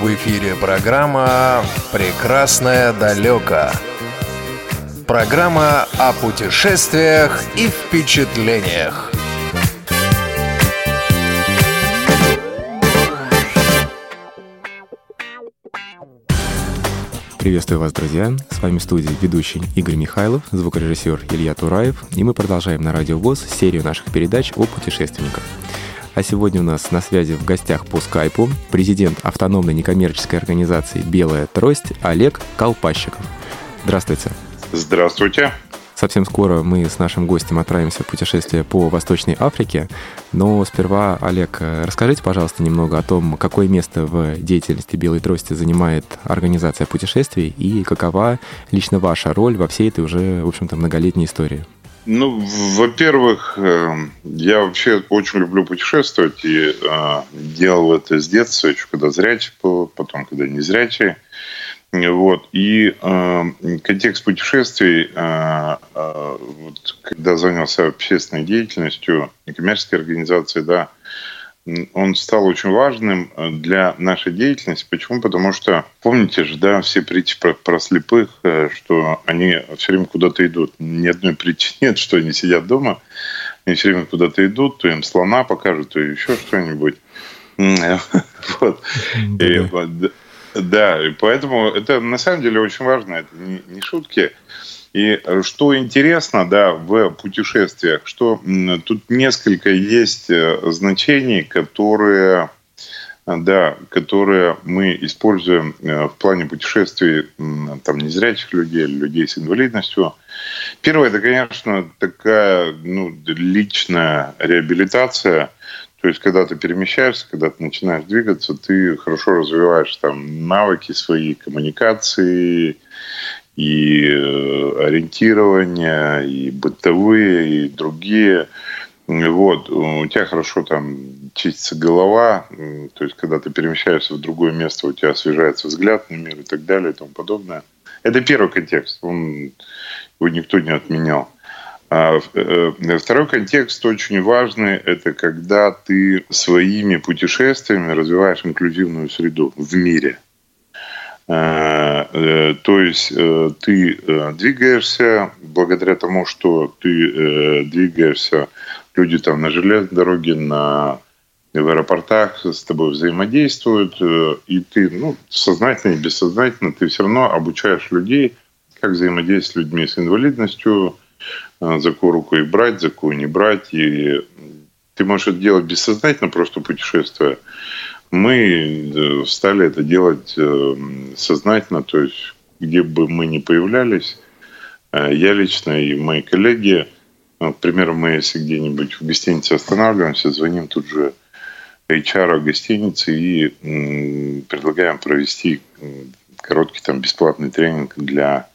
В эфире программа «Прекрасное далеко». Программа о путешествиях и впечатлениях. Приветствую вас, друзья! С вами в студии ведущий Игорь Михайлов, звукорежиссер Илья Тураев, и мы продолжаем на Радио ВОЗ серию наших передач о путешественниках. А сегодня у нас на связи в гостях по скайпу президент автономной некоммерческой организации «Белая трость» Олег Колпащиков. Здравствуйте. Здравствуйте. Совсем скоро мы с нашим гостем отправимся в путешествие по Восточной Африке. Но сперва, Олег, расскажите, пожалуйста, немного о том, какое место в деятельности Белой Трости занимает организация путешествий и какова лично ваша роль во всей этой уже, в общем-то, многолетней истории. Ну, во-первых, э, я вообще очень люблю путешествовать и э, делал это с детства, еще когда зрячий был, потом когда не зрячий. Вот. И э, контекст путешествий, э, э, вот, когда занялся общественной деятельностью, некоммерческой организации, да, он стал очень важным для нашей деятельности. Почему? Потому что, помните же, да, все притчи про, про слепых, э, что они все время куда-то идут. Ни одной притчи нет, что они сидят дома, они все время куда-то идут, то им слона покажут, то еще что-нибудь. Вот. Да, и поэтому это на самом деле очень важно, это не шутки. И что интересно, да, в путешествиях, что тут несколько есть э, значений, которые, да, которые мы используем э, в плане путешествий там незрячих людей людей с инвалидностью. Первое, это, конечно, такая ну, личная реабилитация – то есть, когда ты перемещаешься, когда ты начинаешь двигаться, ты хорошо развиваешь там навыки свои, коммуникации, и э, ориентирования, и бытовые, и другие. Вот. У тебя хорошо там чистится голова, то есть, когда ты перемещаешься в другое место, у тебя освежается взгляд на мир и так далее и тому подобное. Это первый контекст, он, его никто не отменял. А э, второй контекст очень важный – это когда ты своими путешествиями развиваешь инклюзивную среду в мире. А, э, то есть э, ты двигаешься благодаря тому, что ты двигаешься, люди там на железной дороге, на в аэропортах с тобой взаимодействуют, и ты, ну, сознательно и бессознательно, ты все равно обучаешь людей, как взаимодействовать с людьми с инвалидностью, за какую руку и брать, за какую не брать. И ты можешь это делать бессознательно, просто путешествуя. Мы э, стали это делать э, сознательно, то есть где бы мы ни появлялись, э, я лично и мои коллеги, к примеру, мы если где-нибудь в гостинице останавливаемся, звоним тут же HR гостиницы и предлагаем провести короткий там бесплатный тренинг для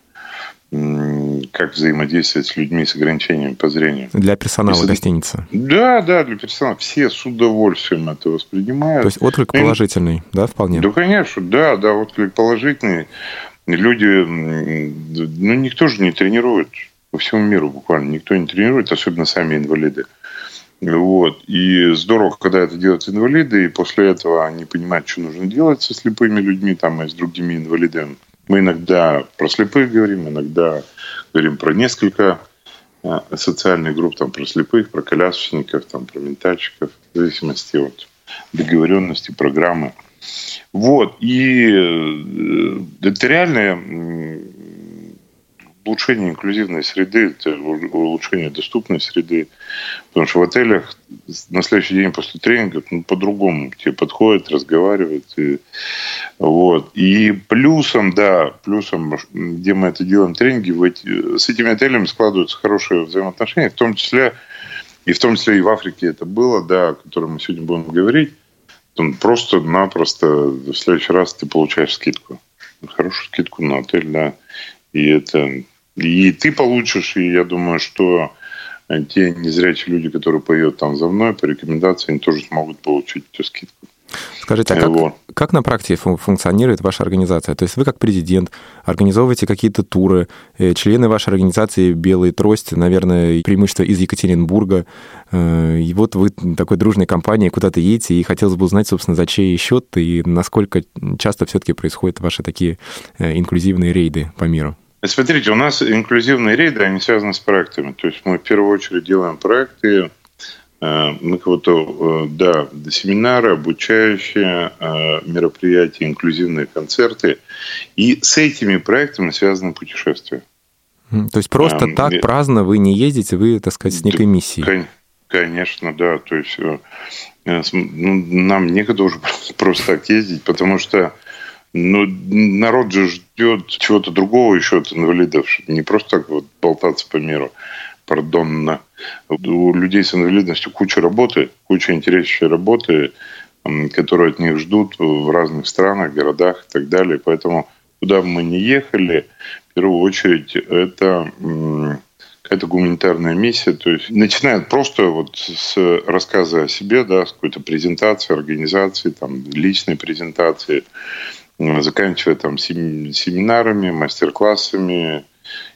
как взаимодействовать с людьми с ограничениями по зрению. Для персонала Если... гостиницы. Да, да, для персонала. Все с удовольствием это воспринимают. То есть отклик И... положительный, да, вполне? Да, конечно, да, да, отклик положительный. Люди, ну, никто же не тренирует по всему миру буквально. Никто не тренирует, особенно сами инвалиды. Вот. И здорово, когда это делают инвалиды, и после этого они понимают, что нужно делать со слепыми людьми там, и с другими инвалидами. Мы иногда про слепых говорим, иногда говорим про несколько а, социальных групп, там, про слепых, про колясочников, там, про ментальщиков, в зависимости от договоренности, программы. Вот. И э, это реальная улучшение инклюзивной среды, это улучшение доступной среды. Потому что в отелях на следующий день после тренинга ну, по-другому тебе подходят, разговаривают. И, вот. и плюсом, да, плюсом, где мы это делаем тренинги, эти, с этими отелями складываются хорошие взаимоотношения, в том числе и в том числе и в Африке это было, да, о котором мы сегодня будем говорить. Просто-напросто в следующий раз ты получаешь скидку. Хорошую скидку на отель, да. И это и ты получишь, и я думаю, что те незрячие люди, которые поют там за мной, по рекомендации, они тоже смогут получить эту скидку. Скажите, а как, как на практике функционирует ваша организация? То есть вы как президент организовываете какие-то туры, э, члены вашей организации «Белый трость», наверное, преимущество из Екатеринбурга, э, и вот вы такой дружной компанией куда-то едете, и хотелось бы узнать, собственно, за чей счет и насколько часто все-таки происходят ваши такие э, инклюзивные рейды по миру? Смотрите, у нас инклюзивные рейды, они связаны с проектами. То есть мы в первую очередь делаем проекты, э, мы кого-то, э, да, семинары, обучающие э, мероприятия, инклюзивные концерты. И с этими проектами связаны путешествия. То есть просто а, так и... праздно вы не ездите, вы, так сказать, с некой миссией. Конечно, да. То есть ну, нам некогда уже просто так ездить, потому что ну, народ же ждет чего-то другого еще от инвалидов. Не просто так вот болтаться по миру. Пардонно. У людей с инвалидностью куча работы, куча интересующей работы, которую от них ждут в разных странах, городах и так далее. Поэтому куда бы мы ни ехали, в первую очередь это какая-то гуманитарная миссия. То есть начинает просто вот с рассказа о себе, да, с какой-то презентации, организации, там, личной презентации, заканчивая там семинарами, мастер-классами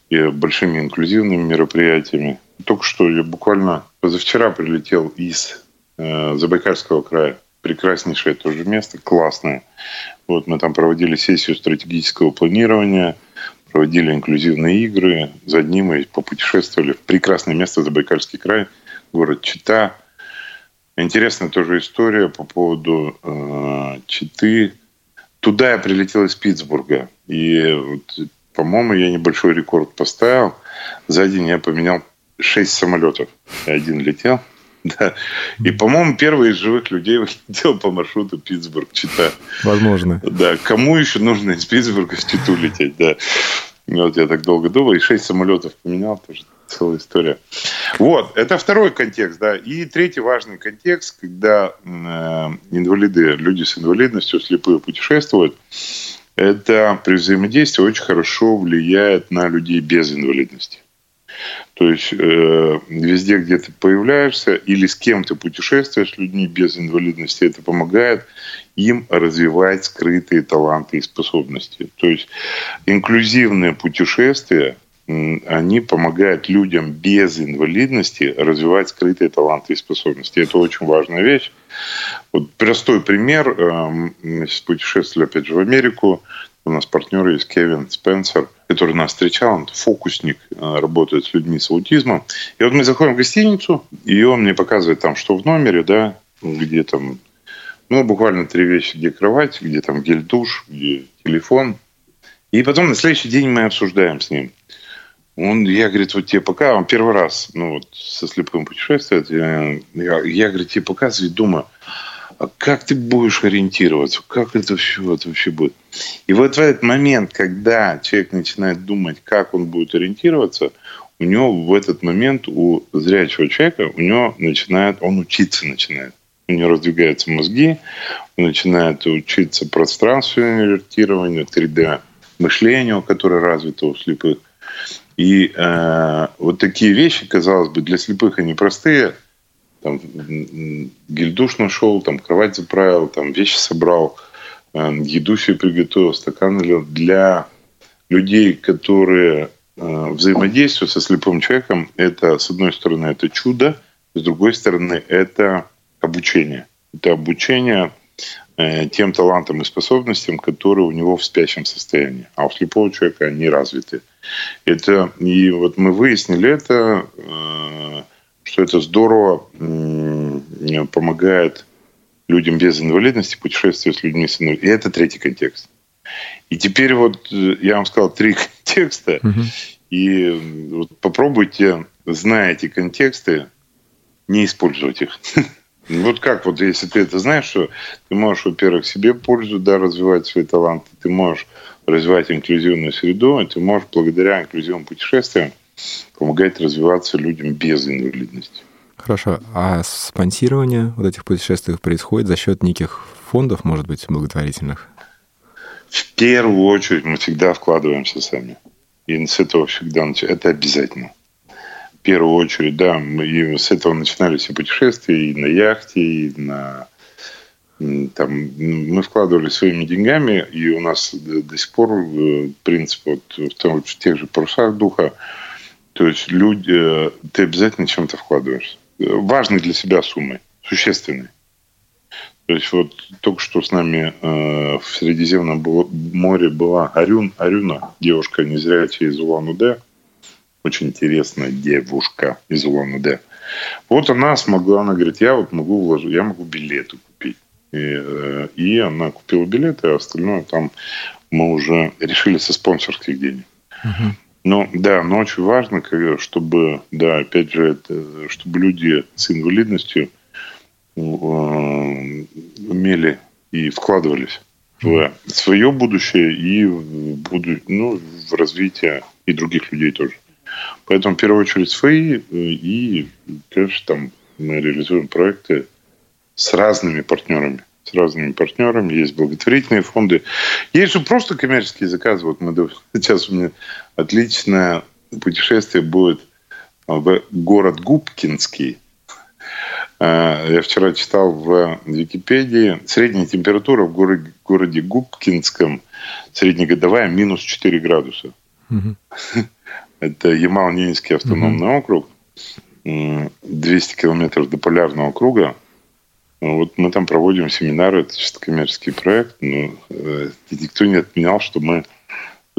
и большими инклюзивными мероприятиями. Только что я буквально позавчера прилетел из э, Забайкальского края. Прекраснейшее тоже место, классное. Вот мы там проводили сессию стратегического планирования, проводили инклюзивные игры. За одним мы попутешествовали в прекрасное место Забайкальский край, город Чита. Интересная тоже история по поводу э, Читы. Туда я прилетел из Питтсбурга. И, вот, по-моему, я небольшой рекорд поставил. За день я поменял шесть самолетов. Я один летел. Да. И, по-моему, первый из живых людей летел по маршруту Питтсбург-Чита. Возможно. Да. Кому еще нужно из Питтсбурга в Читу лететь? Да. Вот я так долго думал. И шесть самолетов поменял. Тоже целая история. Вот, это второй контекст, да. И третий важный контекст, когда э, инвалиды, люди с инвалидностью, слепые путешествуют, это при взаимодействии очень хорошо влияет на людей без инвалидности. То есть э, везде, где ты появляешься или с кем ты путешествуешь, с людьми без инвалидности, это помогает им развивать скрытые таланты и способности. То есть инклюзивное путешествие – они помогают людям без инвалидности развивать скрытые таланты и способности. Это очень важная вещь. Вот простой пример. Эм, сейчас путешествовали, опять же, в Америку. У нас партнер есть Кевин Спенсер, который нас встречал. Он фокусник, э, работает с людьми с аутизмом. И вот мы заходим в гостиницу, и он мне показывает там, что в номере, да, где там, ну, буквально три вещи, где кровать, где там гель-душ, где телефон. И потом на следующий день мы обсуждаем с ним – он, я, говорит, вот тебе пока, он первый раз, ну, вот, со слепым путешествует, я, я, я говорит, тебе показываю, думаю, а как ты будешь ориентироваться, как это все это вообще будет. И вот в этот момент, когда человек начинает думать, как он будет ориентироваться, у него в этот момент, у зрячего человека, у него начинает, он учиться начинает. У него раздвигаются мозги, он начинает учиться пространственному инвертированию, 3D мышлению, которое развито у слепых. И э, вот такие вещи, казалось бы, для слепых они простые. Там гильдуш нашел, там кровать заправил, там вещи собрал, э, еду себе приготовил, стакан налил. Для людей, которые э, взаимодействуют со слепым человеком, это, с одной стороны, это чудо, с другой стороны, это обучение. Это обучение э, тем талантам и способностям, которые у него в спящем состоянии. А у слепого человека они развиты. Это, и вот мы выяснили это, э, что это здорово помогает людям без инвалидности путешествовать с людьми с инвалидностью. И это третий контекст. И теперь вот э, я вам сказал три контекста, угу. и вот попробуйте, зная эти контексты, не использовать их. Вот как вот, если ты это знаешь, что ты можешь, во-первых, себе пользу, да, развивать свои таланты, ты можешь развивать инклюзивную среду, и ты можешь благодаря инклюзивным путешествиям помогать развиваться людям без инвалидности. Хорошо. А спонсирование вот этих путешествий происходит за счет неких фондов, может быть, благотворительных? В первую очередь мы всегда вкладываемся сами. И с этого всегда начинается. Это обязательно. Первую очередь, да, мы и с этого начинали все путешествия и на яхте, и на там, мы вкладывали своими деньгами, и у нас до сих пор э, принцип вот в, том, в тех же парусах духа, то есть люди, э, ты обязательно чем-то вкладываешь. Важной для себя суммой, существенной. То есть вот только что с нами э, в Средиземном море была Арюн, Арюна, девушка незрячая из Улан-Удэ. Очень интересная девушка из Улан-Удэ. Вот она смогла, она говорит, я вот могу вложить, я могу билеты купить. И, э, и она купила билеты, а остальное там мы уже решили со спонсорских денег. Угу. Ну, да, но очень важно, чтобы, да, опять же, это, чтобы люди с инвалидностью Э, умели и вкладывались в свое будущее и в, буду, ну, в развитие и других людей тоже. Поэтому, в первую очередь, свои э, и, конечно, там мы реализуем проекты с разными партнерами. С разными партнерами. Есть благотворительные фонды. Есть же просто коммерческие заказы. Вот мы сейчас у меня отличное путешествие будет в город Губкинский – Э, я вчера читал в Википедии, средняя температура в городе, городе Губкинском, среднегодовая, минус 4 градуса. Угу. Это Ямал-Ненецкий автономный угу. округ, 200 километров до полярного круга. Вот мы там проводим семинары, это чисто коммерческий проект, но э, никто не отменял, что мы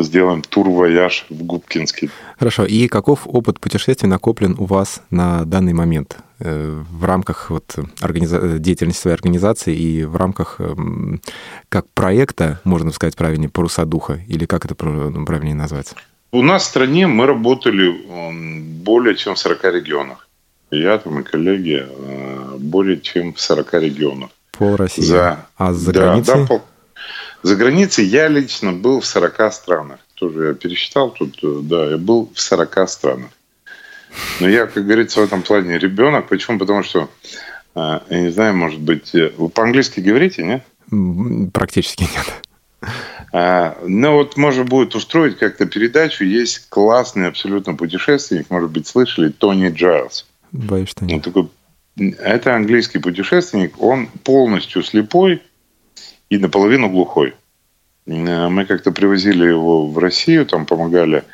сделаем тур-вояж в Губкинский. Хорошо. И каков опыт путешествий накоплен у вас на данный момент э, в рамках вот организа... деятельности своей организации и в рамках эм, как проекта, можно сказать правильнее, «Паруса духа» или как это ну, правильнее назвать? У нас в стране мы работали более чем в 40 регионах. Я там и коллеги э, более чем в 40 регионах. По России? За... А за да, границей? Да, по... За границей я лично был в 40 странах. Тоже я пересчитал тут, э, да, я был в 40 странах. Но я, как говорится, в этом плане ребенок. Почему? Потому что, э, я не знаю, может быть, вы по-английски говорите, нет? Практически нет. А, ну вот можно будет устроить как-то передачу. Есть классный абсолютно путешественник, может быть, слышали, Тони Джайлз. Боюсь, что нет. Он такой, это английский путешественник, он полностью слепой, и наполовину глухой. Э, мы как-то привозили его в Россию, там помогали.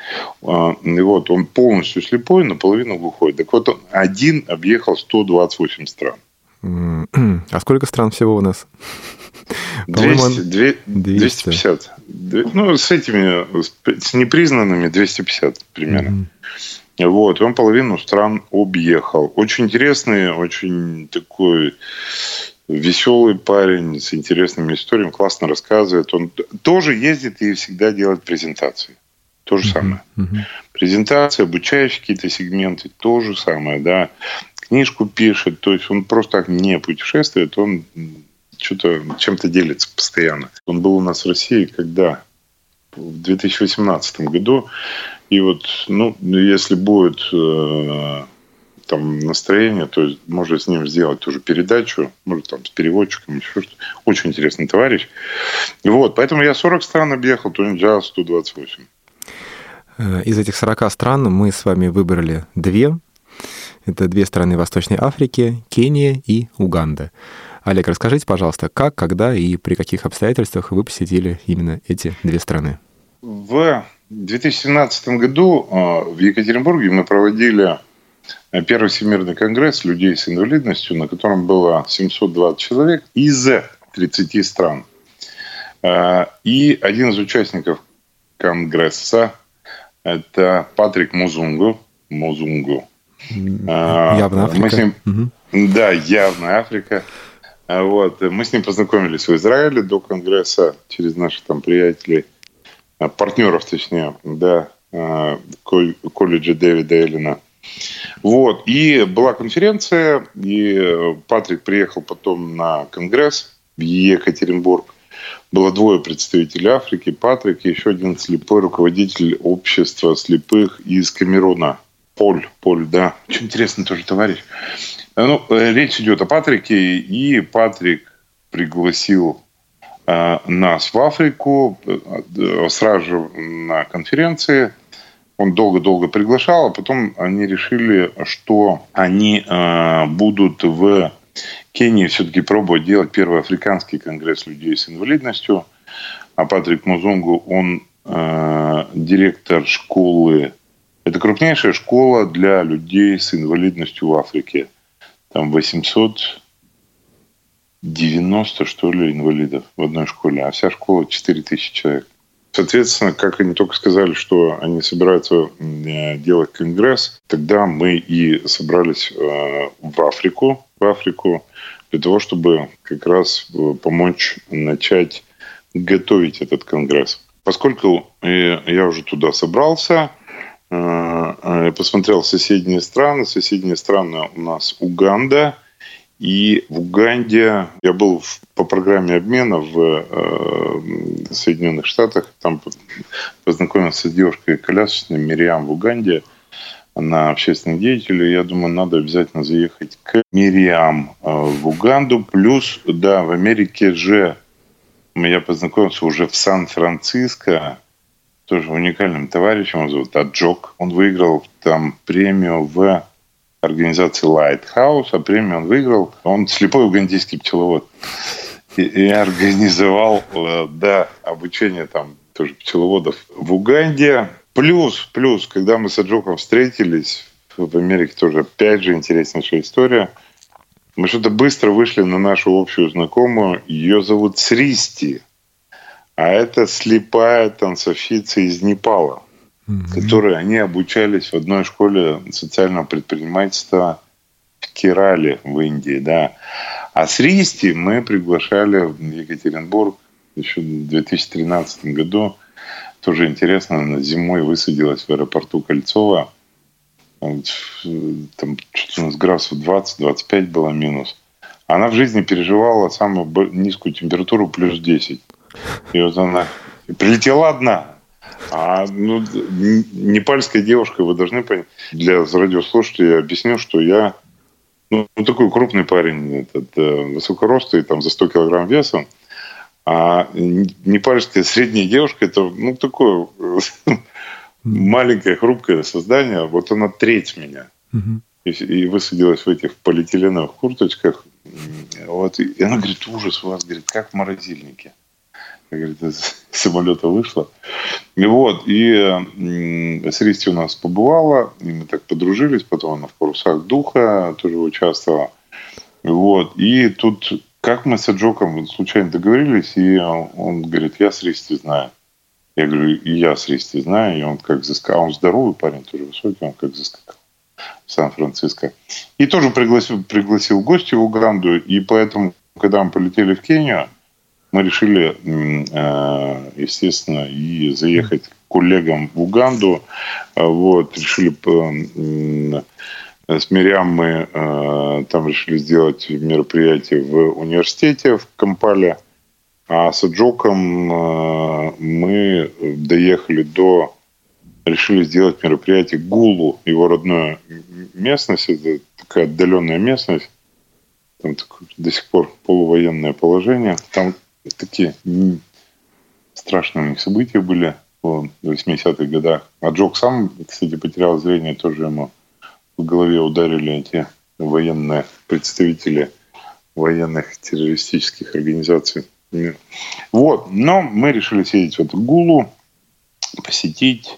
Э, и вот он полностью слепой, наполовину глухой. Так вот, он один объехал 128 стран. А сколько стран всего у нас? 200, 200. 250. Ну, с этими, с непризнанными 250 примерно. Mm-hmm. Вот, он половину стран объехал. Очень интересный, очень такой веселый парень с интересными историями, классно рассказывает. Он тоже ездит и всегда делает презентации. То же самое. Презентации, обучающие какие-то сегменты, то же самое, да. Книжку пишет, то есть он просто так не путешествует, он что-то чем-то делится постоянно. Он был у нас в России, когда в 2018 году, и вот, ну, если будет э, там настроение, то можно с ним сделать тоже передачу, может там с переводчиком, еще что-то. Очень интересный товарищ. Вот, поэтому я 40 стран объехал, Тони Джаз 128. Из этих 40 стран мы с вами выбрали две. Это две страны Восточной Африки, Кения и Уганда. Олег, расскажите, пожалуйста, как, когда и при каких обстоятельствах вы посетили именно эти две страны? В 2017 году а, в Екатеринбурге мы проводили Первый Всемирный конгресс людей с инвалидностью, на котором было 720 человек из 30 стран. А, и один из участников конгресса – это Патрик Музунгу. Музунгу. Явно Африка. Мы с ним, угу. Да, явно Африка. А, вот. Мы с ним познакомились в Израиле до Конгресса через наших там приятелей, а, партнеров точнее, да, колледжа Дэвида Эллина. Вот. И была конференция, и Патрик приехал потом на конгресс в Екатеринбург. Было двое представителей Африки, Патрик и еще один слепой руководитель общества слепых из Камеруна. Поль, Поль, да. Очень интересный тоже товарищ. Ну, э, речь идет о Патрике, и Патрик пригласил э, нас в Африку э, сразу же на конференции – он долго-долго приглашал, а потом они решили, что они э, будут в Кении все-таки пробовать делать первый африканский конгресс людей с инвалидностью. А Патрик Музунгу, он э, директор школы. Это крупнейшая школа для людей с инвалидностью в Африке. Там 890, что ли, инвалидов в одной школе, а вся школа 4000 человек. Соответственно, как они только сказали, что они собираются э, делать конгресс, тогда мы и собрались э, в Африку, в Африку для того, чтобы как раз э, помочь начать готовить этот конгресс. Поскольку я уже туда собрался, посмотрел соседние страны. Соседние страны у нас Уганда – и в Уганде я был в, по программе обмена в э, Соединенных Штатах. Там познакомился с девушкой-колясочной Мириам в Уганде. Она общественный деятель. И я думаю, надо обязательно заехать к Мириам э, в Уганду. Плюс, да, в Америке же я познакомился уже в Сан-Франциско. Тоже уникальным товарищем. Его зовут Аджок. Он выиграл там премию в организации Lighthouse, а премию он выиграл. Он слепой угандийский пчеловод. И, и организовал, э, да, обучение там тоже пчеловодов в Уганде. Плюс, плюс, когда мы с Аджоком встретились, в Америке тоже опять же интереснейшая история. Мы что-то быстро вышли на нашу общую знакомую. Ее зовут Сристи. А это слепая танцовщица из Непала mm-hmm. которые они обучались в одной школе социального предпринимательства в Керале в Индии, да. А с Ристи мы приглашали в Екатеринбург еще в 2013 году. Тоже интересно, она зимой высадилась в аэропорту Кольцова. Там что-то у нас градусов 20-25 было минус. Она в жизни переживала самую низкую температуру плюс 10. И вот она прилетела одна. А ну, непальская девушка, вы должны понять, для радиослушателей я объясню, что я ну, такой крупный парень, этот, э, высокоростый, там, за 100 килограмм веса. А непальская средняя девушка, это, ну, такое маленькое, хрупкое создание. Вот она треть меня. И, и высадилась в этих полиэтиленовых курточках. Вот, и она говорит, ужас у вас, говорит, как в морозильнике как говорит, из самолета вышла. И вот, и с Ристи у нас побывала, и мы так подружились, потом она в «Парусах духа» тоже участвовала. Вот, и тут как мы с Аджоком случайно договорились, и он говорит, я с Ристи знаю. Я говорю, и я с Ристи знаю, и он как заскакал. А он здоровый парень, тоже высокий, он как заскакал в Сан-Франциско. И тоже пригласил, пригласил гостя в Уганду, и поэтому, когда мы полетели в Кению, мы решили, э, естественно, и заехать к коллегам в Уганду. Э, вот, решили с Мириам мы э, там решили сделать мероприятие в университете в Кампале. А с Аджоком мы доехали до... Решили сделать мероприятие Гулу, его родная местность. Это такая отдаленная местность. Там до сих пор полувоенное положение. Там такие страшные у них события были в 80-х годах. А Джок сам, кстати, потерял зрение, тоже ему в голове ударили эти военные представители военных террористических организаций. Вот, но мы решили съездить в эту Гулу, посетить,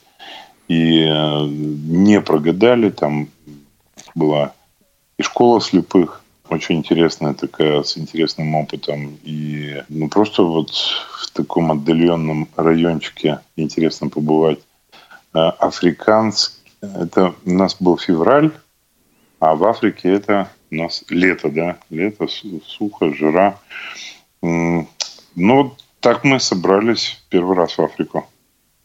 и э, не прогадали, там была и школа слепых, очень интересная такая, с интересным опытом. И ну, просто вот в таком отдаленном райончике интересно побывать. А, Африканский, это у нас был февраль, а в Африке это у нас лето, да, лето, сухо, жара. Ну, вот так мы собрались первый раз в Африку.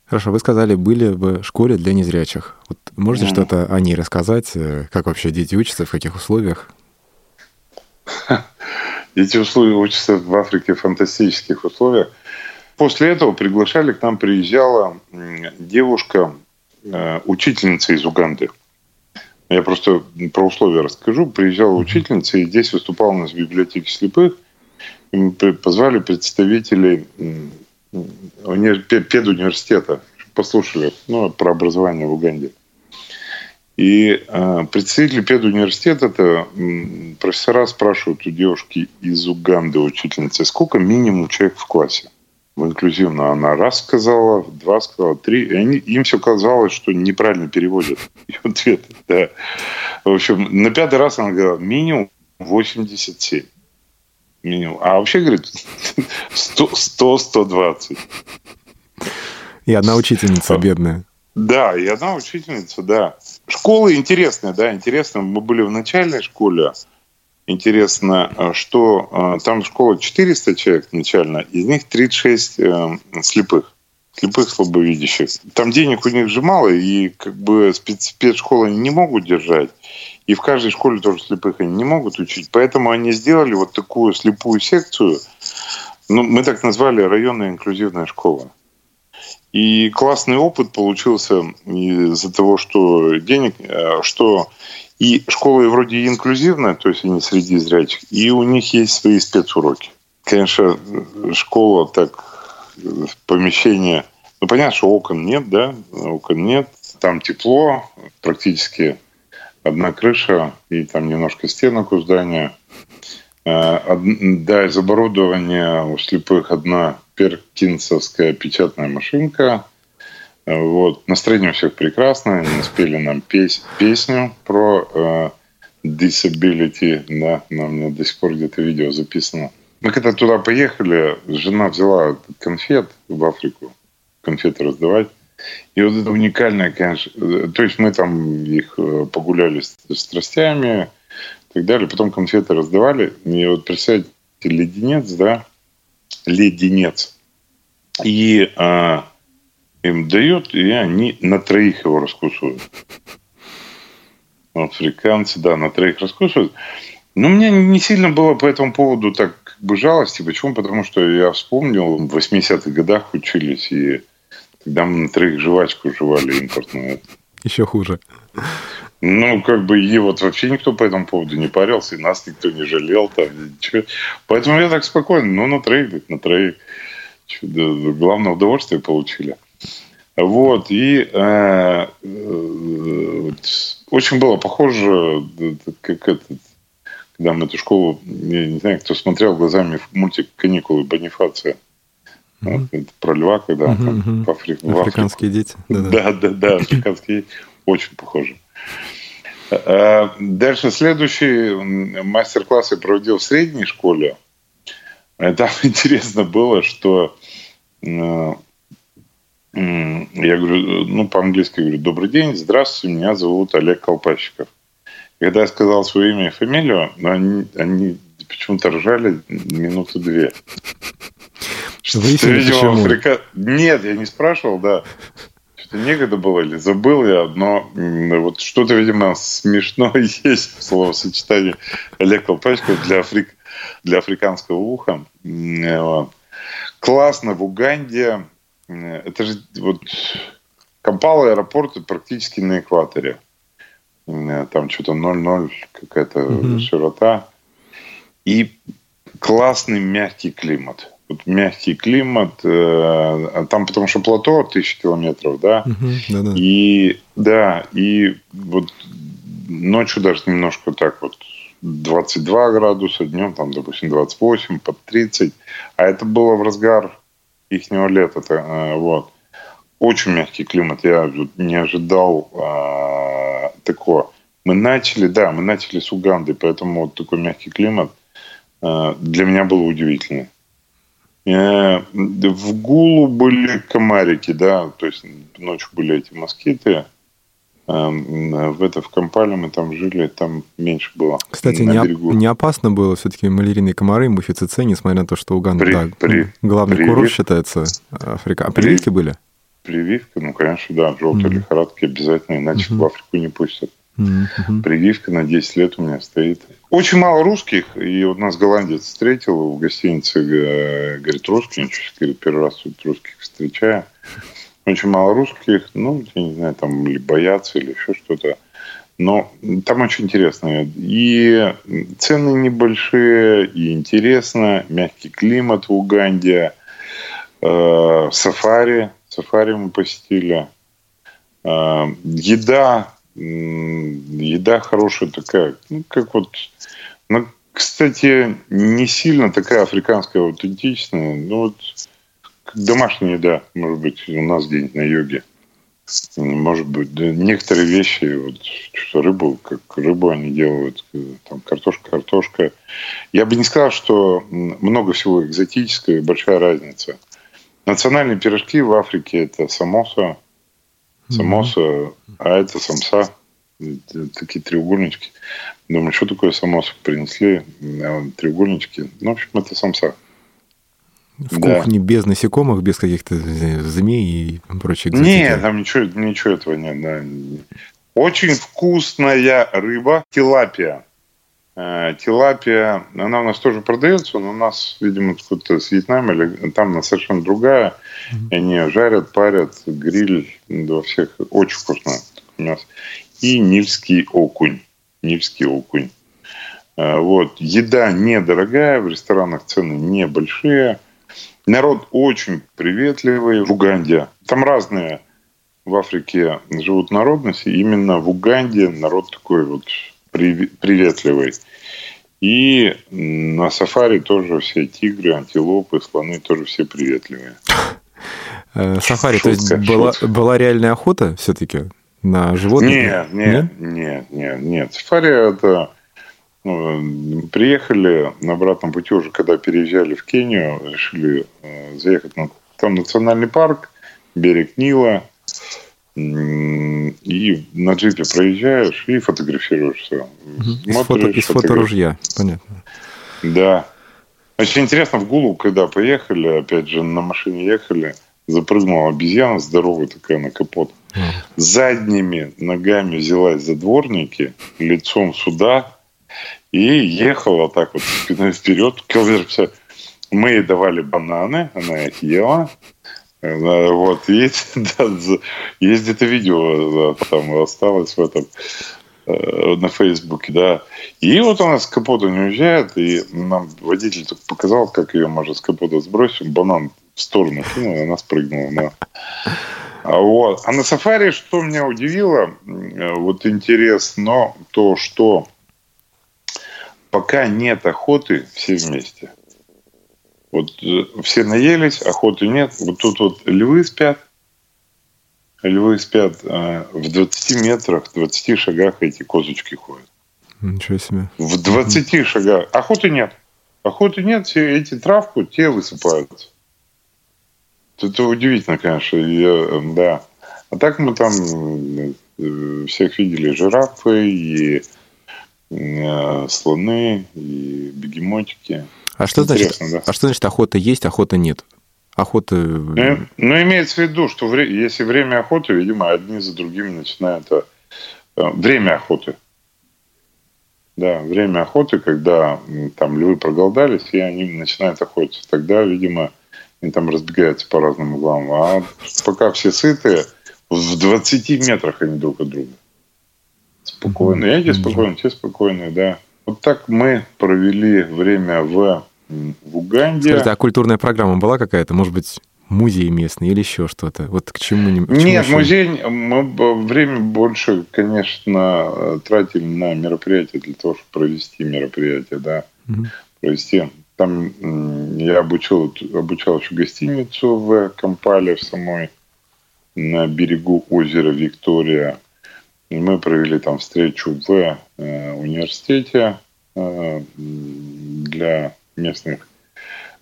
Хорошо, вы сказали, были в школе для незрячих. Вот можете mm. что-то о ней рассказать? Э, как вообще дети учатся, в каких условиях? Эти условия учатся в Африке в фантастических условиях. После этого приглашали, к нам приезжала девушка, э, учительница из Уганды. Я просто про условия расскажу. Приезжала учительница, и здесь выступала у нас в библиотеке слепых. И мы позвали представителей педуниверситета, послушали ну, про образование в Уганде. И э, представители педуниверситета, это профессора спрашивают у девушки из Уганды, учительницы, сколько минимум человек в классе? В инклюзивно она раз сказала, два сказала, три. И они, им все казалось, что неправильно переводят ее ответ. Да. В общем, на пятый раз она говорила, минимум 87. Минимум. А вообще, говорит, 100-120. И одна учительница бедная. Да, и одна учительница, да. Школа интересная, да, интересная. Мы были в начальной школе. Интересно, э, что э, там школа 400 человек начально, из них 36 э, слепых слепых слабовидящих. Там денег у них же мало, и как бы спецшколы не могут держать. И в каждой школе тоже слепых они не могут учить. Поэтому они сделали вот такую слепую секцию. Ну, мы так назвали районная инклюзивная школа. И классный опыт получился из-за того, что денег, э, что и школа вроде инклюзивная, то есть они среди зрячих, и у них есть свои спецуроки. Конечно, школа так, помещение, ну понятно, что окон нет, да, окон нет, там тепло, практически одна крыша и там немножко стенок у здания. Э, да, из оборудования у слепых одна перкинсовская печатная машинка. Вот. Настроение у всех прекрасное. Они спели нам пес песню про э, disability. Да, на меня до сих пор где-то видео записано. Мы когда туда поехали, жена взяла конфет в Африку, конфеты раздавать. И вот это уникальное, конечно, э, то есть мы там их э, погуляли с страстями и так далее, потом конфеты раздавали. И вот представьте, леденец, да, леденец. И а, им дают, и они на троих его раскусывают. Африканцы, да, на троих раскусывают. Но у меня не сильно было по этому поводу так как бы жалости. Почему? Потому что я вспомнил, в 80-х годах учились, и тогда мы на троих жвачку жевали импортную. Еще хуже. Ну, как бы, и вот вообще никто по этому поводу не парился, и нас никто не жалел там, ничего. Поэтому я так спокойно, ну, на троих, на троих. Чудо, главное удовольствие получили. Вот, и э, э, очень было похоже, как этот, когда мы эту школу, я не знаю, кто смотрел глазами мультик «Каникулы» Бонифация. Mm-hmm. Вот, это про льва, когда mm-hmm. там, в Африку, Африканские дети. Да, да, да, африканские очень похожи. Э, дальше следующий мастер-класс я проводил в средней школе. Э, там интересно было, что э, я говорю, ну, по-английски говорю, добрый день, здравствуйте, меня зовут Олег Колпащиков. Когда я сказал свое имя и фамилию, они, они почему-то ржали минуты две. Выяснили, видимо, почему? Африка... Нет, я не спрашивал, да что некогда было или забыл я, но вот что-то, видимо, смешно есть в словосочетании Олег Колпачков для, африк... для африканского уха. Классно в Уганде. Это же вот Кампала аэропорт практически на экваторе. Там что-то 0,0 какая-то mm-hmm. широта. И классный мягкий климат вот мягкий климат, э, а там потому что плато тысячи километров, да, угу, да, да. и да, и вот ночью даже немножко так вот 22 градуса, днем там, допустим, 28, под 30, а это было в разгар ихнего лета, э, вот. Очень мягкий климат, я не ожидал а, такого. Мы начали, да, мы начали с Уганды, поэтому вот такой мягкий климат а, для меня был удивительный. Э, в Гулу были комарики, да, то есть ночью были эти москиты. Эм, в это в Кампале мы там жили, там меньше было. Кстати, не, берегу. не опасно было все-таки малярийные комары, муфицици, несмотря на то, что Уганда, при, да, при, главный привив... курорт считается Африка. А прививки при, были? Прививка, ну, конечно, да, желтые mm-hmm. лихорадки обязательно, иначе mm-hmm. в Африку не пустят. Mm-hmm. Прививка на 10 лет у меня стоит. Очень мало русских, и вот нас голландец встретил в гостинице, говорит, русский, говорит, первый раз тут русских встречаю. Очень мало русских, ну, я не знаю, там, или боятся, или еще что-то. Но там очень интересно. И цены небольшие, и интересно. Мягкий климат в Уганде. Э, сафари. Сафари мы посетили. Э, еда еда хорошая такая, ну, как вот, ну, кстати, не сильно такая африканская аутентичная, ну, вот домашняя еда, может быть, у нас где-нибудь на юге. Может быть, да, некоторые вещи, вот что рыбу, как рыбу они делают, там картошка, картошка. Я бы не сказал, что много всего экзотического и большая разница. Национальные пирожки в Африке это самоса, самоса, mm-hmm. а это самса, такие треугольнички. Думаю, что такое самоса принесли, а треугольнички. Ну, в общем, это самса. В да. кухне без насекомых, без каких-то змей и экзотики? Нет, там ничего, ничего этого нет. Да. Очень вкусная рыба, тилапия. Э, тилапия, она у нас тоже продается, но у нас, видимо, откуда-то с Вьетнама, или там она совершенно другая. Mm-hmm. Они жарят, парят, гриль во всех. Очень вкусно мясо. И нильский окунь. Нильский окунь. Э, вот. Еда недорогая, в ресторанах цены небольшие. Народ очень приветливый в Уганде. Там разные в Африке живут народности. Именно в Уганде народ такой вот приветливый. И на сафари тоже все тигры, антилопы, слоны тоже все приветливые. Э, сафари, шутка, то есть была, была реальная охота все-таки на животных? Нет, нет, нет, нет, нет. Сафари это ну, приехали на обратном пути уже, когда переезжали в Кению, решили э, заехать на там национальный парк, берег Нила, и на джипе проезжаешь и фотографируешь все. Угу. Из, фото, из фоторужья, понятно. Да. Очень интересно, в Гулу, когда поехали, опять же, на машине ехали, запрыгнула обезьяна здоровая такая на капот. Задними ногами взялась за дворники, лицом сюда, и ехала так вот спиной вперед, километр 50. Мы ей давали бананы, она их ела. Вот, есть, да, есть где-то видео да, там осталось в этом э, на Фейсбуке, да. И вот она с капота не уезжает, и нам водитель только показал, как ее можно с капота сбросить, банан в сторону кинул, и она спрыгнула. Да. А вот. А на сафари, что меня удивило, вот интересно, то, что пока нет охоты все вместе. Вот э, все наелись, охоты нет. Вот тут вот львы спят. Львы спят э, в 20 метрах, в 20 шагах эти козочки ходят. Ничего себе. В 20 шагах. Охоты нет. Охоты нет, все эти травку, те высыпаются. Это удивительно, конечно. Я, да. А так мы там э, всех видели жирафы и слоны и бегемотики. А что, значит, да? а что значит охота есть, охота нет? Охота... Ну, ну, имеется в виду, что вре- если время охоты, видимо, одни за другими начинают... Э, время охоты. Да, время охоты, когда там львы проголодались, и они начинают охотиться. Тогда, видимо, они там разбегаются по разным углам. А пока все сытые, в 20 метрах они друг от друга. Спокойно. Я тебе спокойно, тебе спокойно, да. Вот так мы провели время в, в Уганде. Скажите, а культурная программа была какая-то? Может быть, музей местный или еще что-то? Вот к чему не... Нет, еще... музей... Мы время больше, конечно, тратили на мероприятия для того, чтобы провести мероприятие, да. Угу. Провести. Там я обучил, обучал еще гостиницу в Кампале в самой на берегу озера Виктория. И мы провели там встречу в э, университете э, для местных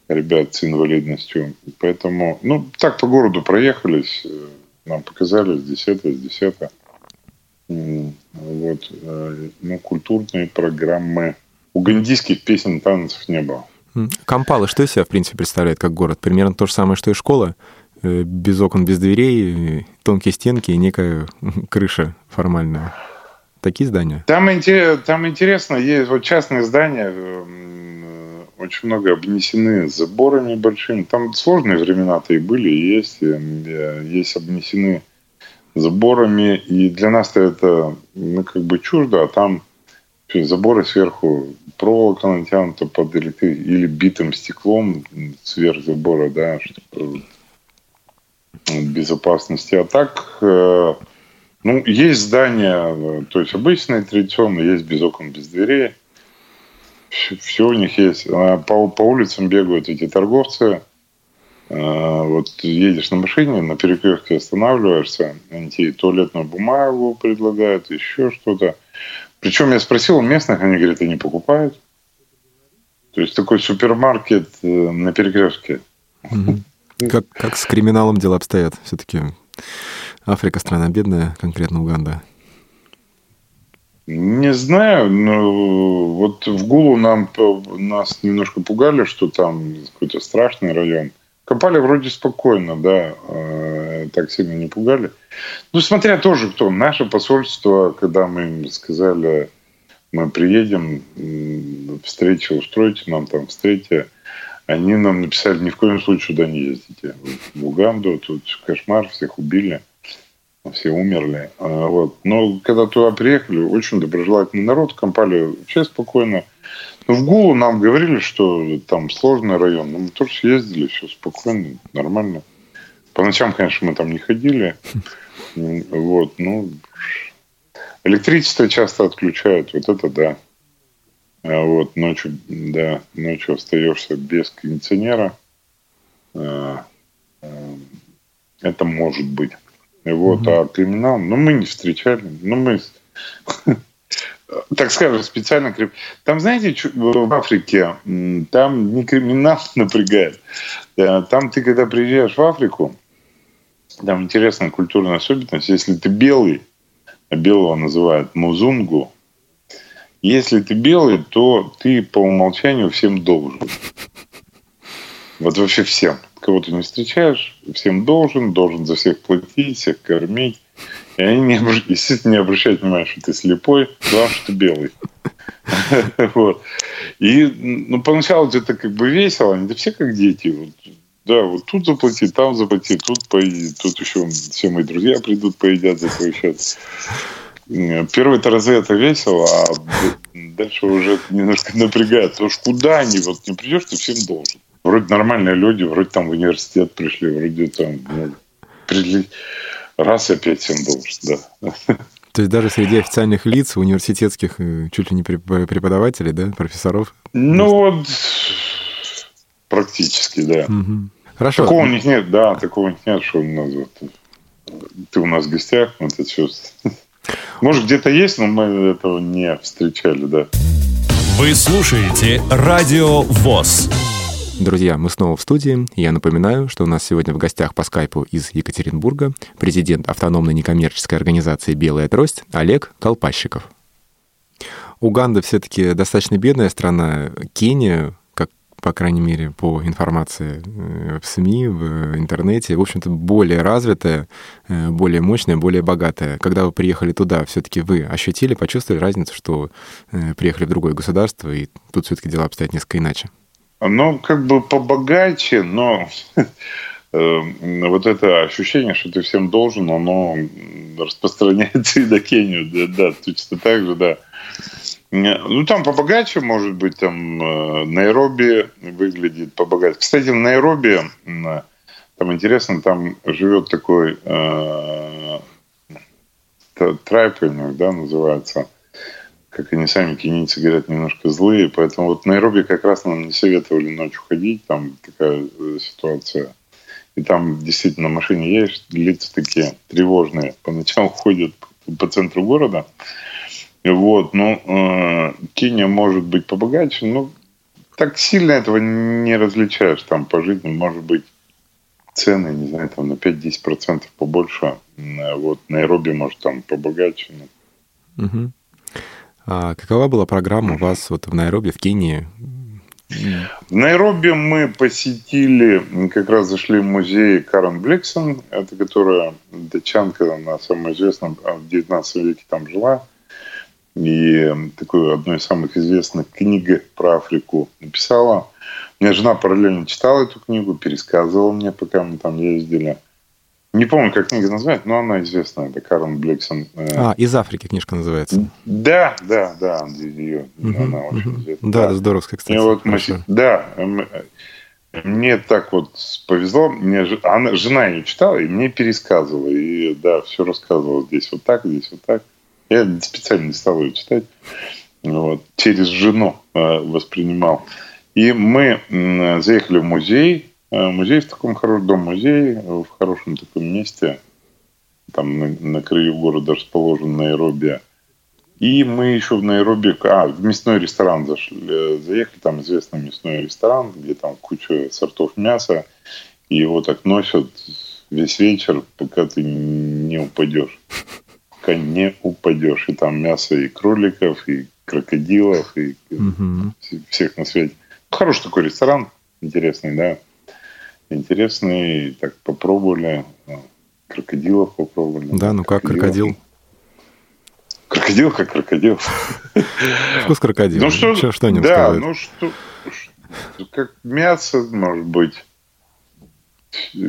ребят с инвалидностью. Поэтому, ну, так по городу проехались, э, нам показали здесь это, здесь это. Вот, э, ну, культурные программы. Угандийских песен, танцев не было. Кампала что из себя, в принципе, представляет как город? Примерно то же самое, что и школа? Э, без окон, без дверей, тонкие стенки и некая крыша формальная. Такие здания? Там, там интересно, есть вот частные здания, э, очень много обнесены заборами большими. Там сложные времена-то и были, и есть, э, есть обнесены заборами. И для нас-то это ну, как бы чуждо, а там заборы сверху проволока натянута под электри... или битым стеклом сверх забора, да, безопасности. А так, э, Ну, есть здания, то есть обычные, традиционные, есть без окон, без дверей. Все у них есть. А по, по улицам бегают эти торговцы. Вот едешь на машине, на перекрестке останавливаешься, они тебе туалетную бумагу предлагают, еще что-то. Причем я спросил у местных, они говорят, они покупают. То есть такой супермаркет э, на перекрестке. Как, как с криминалом дела обстоят? Все-таки Африка страна бедная, конкретно Уганда. Не знаю, но вот в Гулу нам нас немножко пугали, что там какой-то страшный район. Копали вроде спокойно, да, э, так сильно не пугали. Ну, смотря тоже кто. Наше посольство, когда мы им сказали, мы приедем, встречу устроите нам там встречи, они нам написали, ни в коем случае туда не ездите. В Уганду, тут кошмар, всех убили, все умерли. А, вот. Но когда туда приехали, очень доброжелательный народ, компали вообще спокойно. Но в Гулу нам говорили, что там сложный район. Но мы тоже ездили, все спокойно, нормально. По ночам, конечно, мы там не ходили. Вот, ну, электричество часто отключают, вот это да. А вот ночью, да, ночью остаешься без кондиционера. А, а, это может быть. Вот, угу. а криминал, ну, мы не встречали. Ну, мы, так скажем, специально... Там, знаете, в Африке, там не криминал напрягает. Там ты, когда приезжаешь в Африку, там интересная культурная особенность. Если ты белый, белого называют музунгу, если ты белый, то ты по умолчанию всем должен. Вот вообще всем. Кого ты не встречаешь, всем должен, должен за всех платить, всех кормить. И они, не, естественно, не обращают внимания, что ты слепой, главное, что ты белый. Вот. И ну, поначалу это как бы весело, они все как дети. Вот, да, вот тут заплати, там заплати, тут поеди, тут еще все мои друзья придут, поедят за твой счет. Первые-то разы это весело, а дальше уже немножко напрягает. Потому что куда они, вот не придешь, ты всем должен. Вроде нормальные люди, вроде там в университет пришли, вроде там ну, пришли. Раз опять всем должен, да. То есть даже среди официальных лиц, университетских, э, чуть ли не преподавателей, да, профессоров? Ну вот, практически, да. Угу. Хорошо. Такого у них нет, да, такого у них нет, что у нас вот, ты у нас в гостях, вот это все может, где-то есть, но мы этого не встречали, да. Вы слушаете Радио ВОЗ. Друзья, мы снова в студии. Я напоминаю, что у нас сегодня в гостях по скайпу из Екатеринбурга президент автономной некоммерческой организации «Белая трость» Олег Колпащиков. Уганда все-таки достаточно бедная страна. Кения по крайней мере, по информации э, в СМИ, в интернете, в общем-то, более развитая, э, более мощная, более богатая. Когда вы приехали туда, все-таки вы ощутили, почувствовали разницу, что э, приехали в другое государство, и тут все-таки дела обстоят несколько иначе? Ну, как бы побогаче, но вот это ощущение, что ты всем должен, оно распространяется и до Кении, да, да, точно так же, да. Ну, там побогаче, может быть, там э, Найроби выглядит побогаче. Кстати, в Найроби, там интересно, там живет такой э, трайпельник, да, называется. Как они сами кенийцы говорят, немножко злые. Поэтому вот в Найроби как раз нам не советовали ночью ходить. Там такая э, ситуация. И там действительно машине едешь, лица такие тревожные. По ночам ходят по центру города. Вот, ну, э, Кения может быть побогаче, но так сильно этого не различаешь там по жизни. Может быть, цены, не знаю, там на 5-10% побольше. Вот Найроби, может, там побогаче. Но... Угу. А какова была программа у вас вот в Найроби, в Кении? В Найроби мы посетили, как раз зашли в музей Карен Бликсон, это которая датчанка, она самая известная, в 19 веке там жила и такую одну из самых известных книг про Африку написала. У меня жена параллельно читала эту книгу, пересказывала мне, пока мы там ездили. Не помню, как книга называется, но она известная. Это Карен Бликсон. А, «Из Африки» книжка называется. Да, да, да. Ее, угу, она очень угу. известна. Да, да, здоровская, кстати. И вот мы, да, мне так вот повезло. Мне она, жена ее читала и мне пересказывала. И да, все рассказывала. Здесь вот так, здесь вот так. Я специально не стал ее читать. Вот, через жену э, воспринимал. И мы заехали в музей. Э, музей в таком хорошем дом музей в хорошем таком месте. Там на, на краю города расположен Найроби. И мы еще в Найроби, а, в мясной ресторан зашли, э, заехали, там известный мясной ресторан, где там куча сортов мяса, и его так носят весь вечер, пока ты не упадешь. Пока не упадешь. И там мясо и кроликов, и крокодилов, и угу. всех на свете. Хороший такой ресторан, интересный, да. Интересный, так попробовали. Крокодилов попробовали. Да, ну как крокодил? Крокодил как крокодил. Вкус крокодила. Ну что, что, что да, сказать? ну что, как мясо, может быть,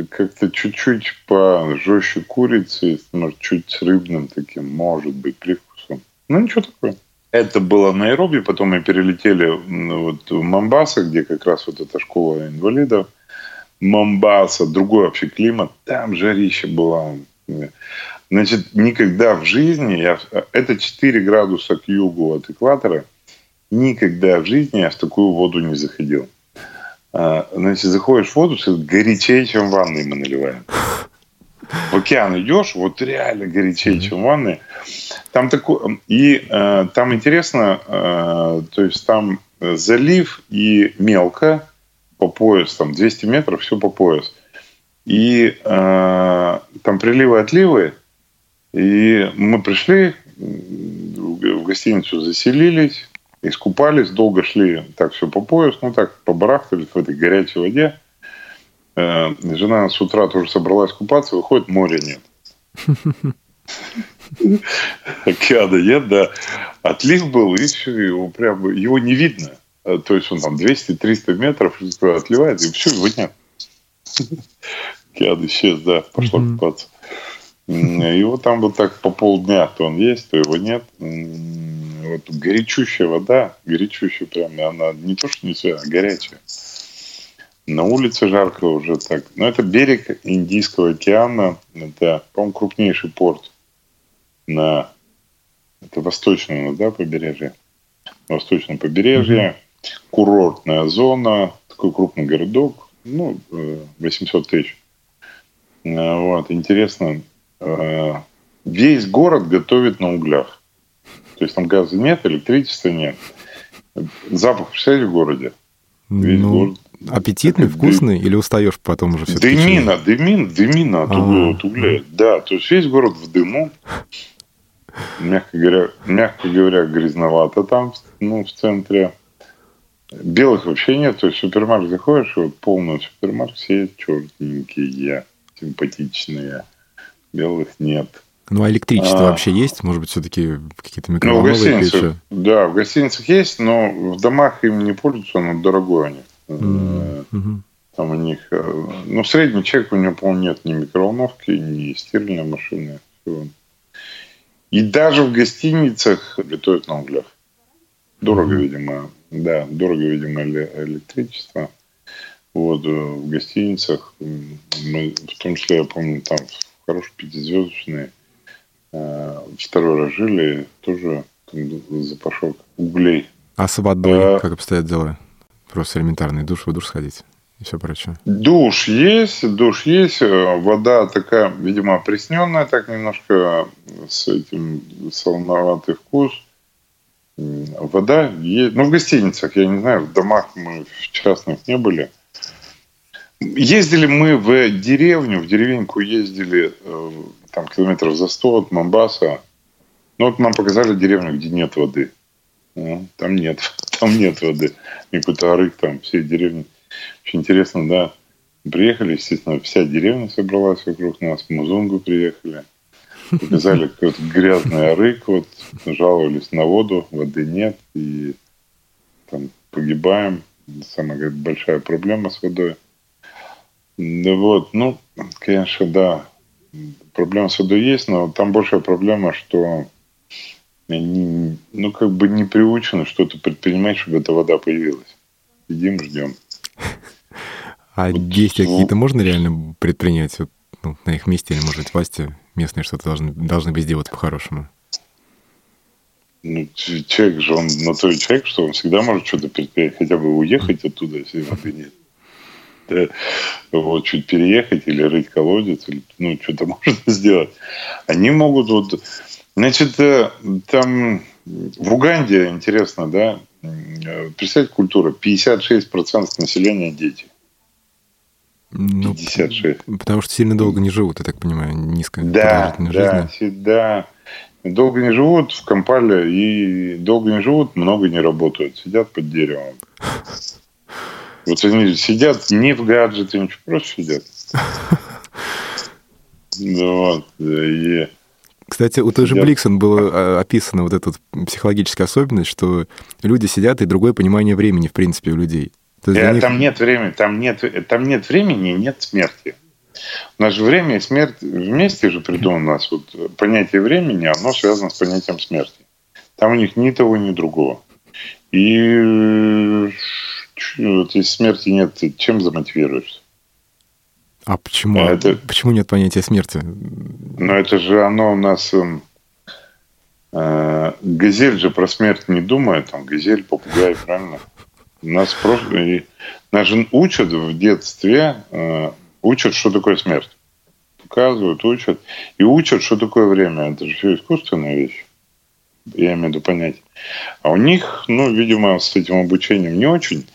как-то чуть-чуть пожестче курицы, может, чуть с рыбным таким, может быть, привкусом. Ну, ничего такого. Это было Найроби, потом мы перелетели вот в Мамбаса, где как раз вот эта школа инвалидов. Мамбаса, другой вообще климат, там жарище было. Значит, никогда в жизни, я, это 4 градуса к югу от экватора, никогда в жизни я в такую воду не заходил. А, значит, заходишь в воду, горячее, чем в ванной мы наливаем. В океан идешь, вот реально горячее, чем в ванной. Там такой, и э, там интересно, э, то есть там залив и мелко по пояс, там 200 метров, все по пояс. И э, там приливы отливы, и мы пришли в гостиницу, заселились, искупались, долго шли так все по пояс, ну так побарахтались в этой горячей воде. Э, жена с утра тоже собралась купаться, выходит, моря нет. Океана нет, да. Отлив был, и все, его прям, его не видно. Э, то есть он там 200-300 метров отливает, и все, его нет. Океан исчез, да, пошла купаться. Его там вот так по полдня, то он есть, то его нет. Вот горячущая вода, горячущая прям, она не то, что не своя, а горячая. На улице жарко уже так. Но это берег Индийского океана. Это, по-моему, крупнейший порт на... Это восточное, да, побережье? Восточное побережье. Курортная зона. Такой крупный городок. Ну, 800 э, тысяч. Э, вот. Интересно, Э, весь город готовит на углях. То есть там газа нет, электричества нет. Запах, представляете, в городе? Весь ну, город. Аппетитный, так, вкусный дым... или устаешь потом уже все Дымина, дымина, дымина от, угля, от угля. Да, то есть весь город в дыму. Мягко говоря, мягко говоря, грязновато там, ну, в центре. Белых вообще нет. То есть в супермаркет заходишь, вот полный супермаркет, все черненькие, симпатичные белых нет. Ну, а электричество а, вообще есть? Может быть, все-таки какие-то микроволновые ну, в печи? Да, в гостиницах есть, но в домах им не пользуются, оно дорогое у них. Mm-hmm. Там у них... Э, ну, средний человек, у него, по-моему, нет ни микроволновки, ни стиральной машины. И даже в гостиницах готовят на углях. Дорого, mm-hmm. видимо. Да, дорого, видимо, электричество. Вот, э, в гостиницах, мы, в том числе, я помню, там хорошие пятизвездочные. Э, второй раз жили, тоже запашок углей. А с водой а, как обстоят дела? Просто элементарный душ, в душ сходить и все прочее. Душ есть, душ есть. Э, вода такая, видимо, опресненная, так немножко с этим солоноватый вкус. Вода есть. Ну, в гостиницах, я не знаю, в домах мы в частных не были – Ездили мы в деревню, в деревеньку ездили э, там километров за 100 от Мамбаса. Ну вот нам показали деревню, где нет воды. Ну, там нет, там нет воды. Какой-то арык там, все деревни. Очень интересно, да. Приехали, естественно, вся деревня собралась вокруг нас. Музунгу приехали. Показали какой-то грязный арык, вот, жаловались на воду, воды нет, и там погибаем. Самая большая проблема с водой. Да вот, ну, конечно, да. Проблема с водой есть, но там большая проблема, что они, ну, как бы не приучены что-то предпринимать, чтобы эта вода появилась. Сидим, ждем. А вот, действия ну, какие-то можно реально предпринять вот, ну, на их месте, или, может быть, власти местные что-то должны, должны бы сделать по-хорошему? Ну, человек же, он на то и человек, что он всегда может что-то предпринять, хотя бы уехать оттуда, если воды нет. Да, вот, чуть переехать или рыть колодец, или, ну, что-то можно сделать. Они могут вот... Значит, э, там в Уганде, интересно, да, представьте культура, 56% населения дети. Ну, 56. Потому что сильно долго не живут, я так понимаю, низкая да, да, жизни. Да, долго не живут в Кампале и долго не живут, много не работают, сидят под деревом. Вот они сидят не в гаджете, ничего, просто сидят. Вот. И кстати, у той же Бликсон было а, описано вот эта психологическая особенность, что люди сидят, и другое понимание времени, в принципе, у людей. То есть них... Там нет времени, там нет, там нет времени нет смерти. У нас же время и смерть вместе же придумано у нас. Вот понятие времени, оно связано с понятием смерти. Там у них ни того, ни другого. И вот если смерти нет, ты чем замотивируешься? А почему, а это, почему нет понятия смерти? Ну, это же оно у нас... Эм, э, газель же про смерть не думает. Там газель, попугай, правильно? Нас просто... Нас же учат в детстве, э, учат, что такое смерть. Показывают, учат. И учат, что такое время. Это же все искусственная вещь. Я имею в виду понять. А у них, ну, видимо, с этим обучением не очень.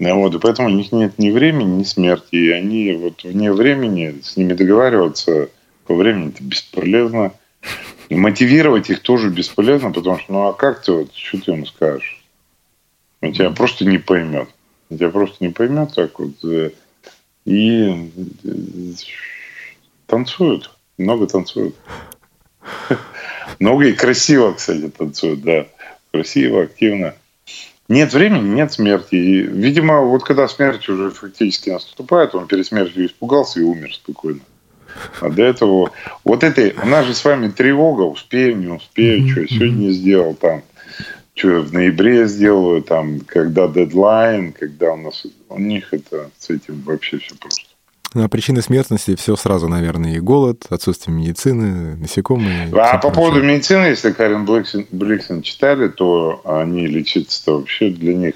Вот, и поэтому у них нет ни времени, ни смерти. И они вот вне времени, с ними договариваться по времени это бесполезно. И мотивировать их тоже бесполезно, потому что, ну а как ты вот, что ты ему скажешь? Он тебя просто не поймет. Он тебя просто не поймет так вот. Э, и э, танцуют. Много танцуют. Много и красиво, кстати, танцуют, да. Красиво, активно. Нет времени, нет смерти. И, видимо, вот когда смерть уже фактически наступает, он перед смертью испугался и умер спокойно. А до этого... Вот это... У нас же с вами тревога. Успею, не успею. Что я сегодня сделал там. Что в ноябре сделаю. Там, когда дедлайн. Когда у нас... У них это с этим вообще все просто. Ну, а причины смертности все сразу, наверное, и голод, отсутствие медицины, насекомые. А по поводу медицины, если Карен Бликсен, Бликсен читали, то они лечиться-то вообще для них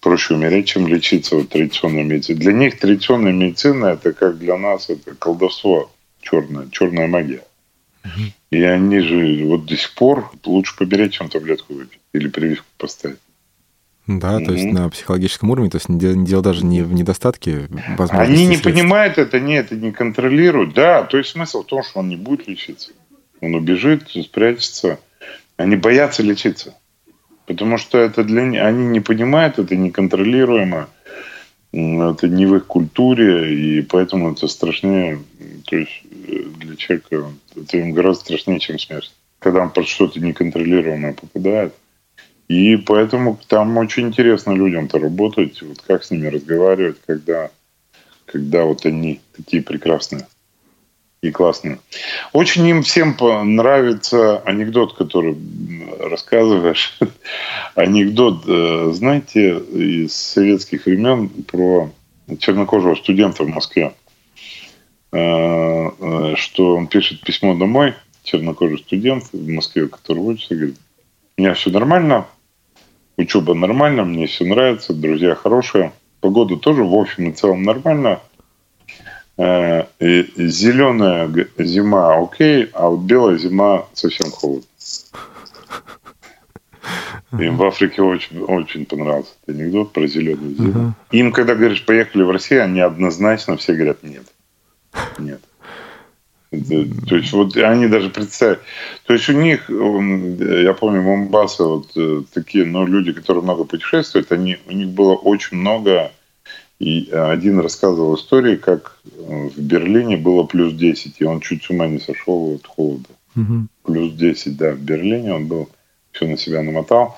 проще умереть, чем лечиться вот традиционной медициной. Для них традиционная медицина это как для нас это колдовство черное, черная магия. И они же вот до сих пор лучше поберечь, чем таблетку выпить или прививку поставить. Да, mm-hmm. то есть на психологическом уровне, то есть дело даже не в недостатке возможностей. Они не средств. понимают это, они это не контролируют. Да, то есть смысл в том, что он не будет лечиться. Он убежит, спрячется. Они боятся лечиться. Потому что это для них, они не понимают, это неконтролируемо, это не в их культуре, и поэтому это страшнее, то есть э, для человека это им гораздо страшнее, чем смерть. Когда он под что-то неконтролируемое попадает. И поэтому там очень интересно людям-то работать, вот как с ними разговаривать, когда, когда вот они такие прекрасные и классные. Очень им всем нравится анекдот, который рассказываешь. анекдот, э, знаете, из советских времен про чернокожего студента в Москве, э, э, что он пишет письмо домой, чернокожий студент в Москве, который учится, говорит, у меня все нормально, учеба нормально, мне все нравится, друзья хорошие. Погода тоже в общем и целом нормально. Э, и зеленая зима окей, а вот белая зима совсем холодно. Им в Африке очень, очень понравился этот анекдот про зеленую зиму. Им, когда говоришь, поехали в Россию, они однозначно все говорят нет. Нет. То есть вот они даже представляют. То есть у них, я помню, Момбаса, вот э, такие, ну, люди, которые много путешествуют, они, у них было очень много, и один рассказывал истории, как э, в Берлине было плюс 10, и он чуть с ума не сошел от холода. Угу. Плюс 10, да, в Берлине он был, все на себя намотал.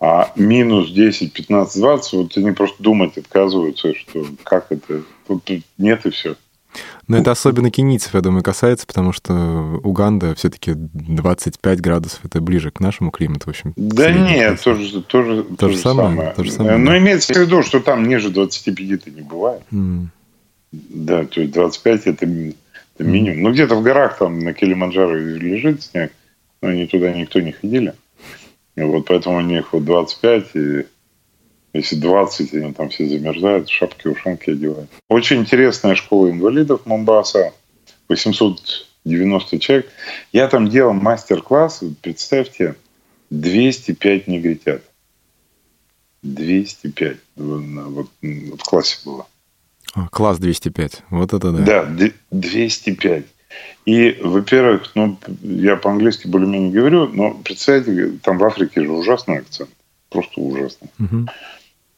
А минус 10, 15, 20, вот они просто думать отказываются, что как это, тут нет и все. Но это особенно кенийцев, я думаю, касается, потому что Уганда все-таки 25 градусов, это ближе к нашему климату, в общем. Да нет, тоже, тоже, то, то же самое. самое. То же самое Но да. имеется в виду, что там ниже 25-то не бывает. Mm. Да, то есть 25 это, это минимум. Mm. Ну, где-то в горах там на Килиманджаро лежит снег, но они туда никто не ходили. И вот поэтому у них вот 25 и если 20, они там все замерзают, шапки, ушанки одевают. Очень интересная школа инвалидов Момбаса. 890 человек. Я там делал мастер-класс, представьте, 205 негритят. 205. Вот, в классе было. А, класс 205. Вот это да. Да, 205. И, во-первых, ну, я по-английски более-менее говорю, но представьте, там в Африке же ужасный акцент. Просто ужасный. Угу.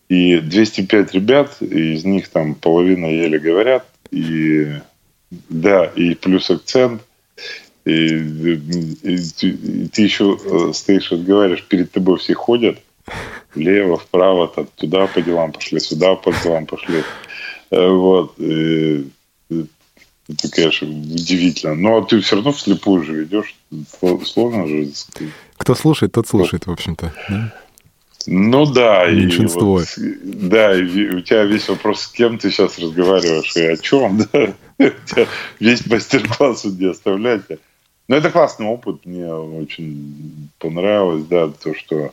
И 205 ребят, из них там половина еле говорят. И да, и плюс акцент. И, и, и ты еще э, стоишь, разговариваешь, перед тобой все ходят. Влево, вправо, там, туда по делам пошли, сюда по делам пошли. Э, вот. И, это, конечно, удивительно. Но ты все равно вслепую же ведешь. Сложно же. Кто слушает, тот слушает, в общем-то. Да? Ну да. Меньшинство. И вот, да, и у тебя весь вопрос, с кем ты сейчас разговариваешь и о чем, да. Весь мастер-класс где оставляете. Но это классный опыт, мне очень понравилось, да, то, что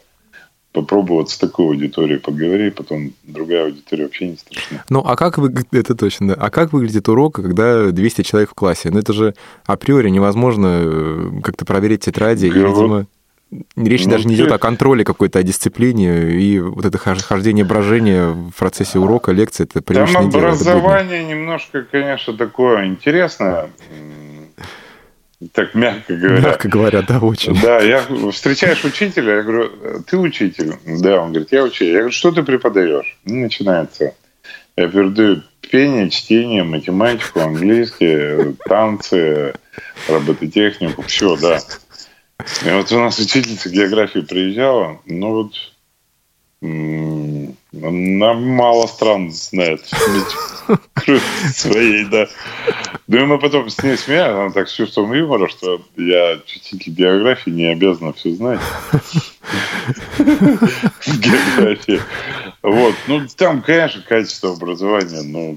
попробовать с такой аудиторией поговорить, потом другая аудитория вообще не страшна. Ну, а как вы, это точно, да. А как выглядит урок, когда 200 человек в классе? Ну, это же априори невозможно э, как-то проверить тетради, Говор... и, видимо... Речь ну, даже не идет о контроле какой-то, о дисциплине, и вот это хождение, брожение в процессе урока, лекции, это привычное Там образование дело, немножко, конечно, такое интересное, так мягко говоря. Мягко говоря, да, очень. Да, я встречаешь учителя, я говорю, ты учитель? Да, он говорит, я учитель. Я говорю, что ты преподаешь? Ну, начинается. Я передаю пение, чтение, математику, английский, танцы, робототехнику, все, да. И вот у нас учительница географии приезжала, ну вот она мало стран знает своей, да. Ну и мы потом с ней смеялись, она так с чувством юмора, что я учитель географии не обязана все знать. Географии. Вот. Ну, там, конечно, качество образования, но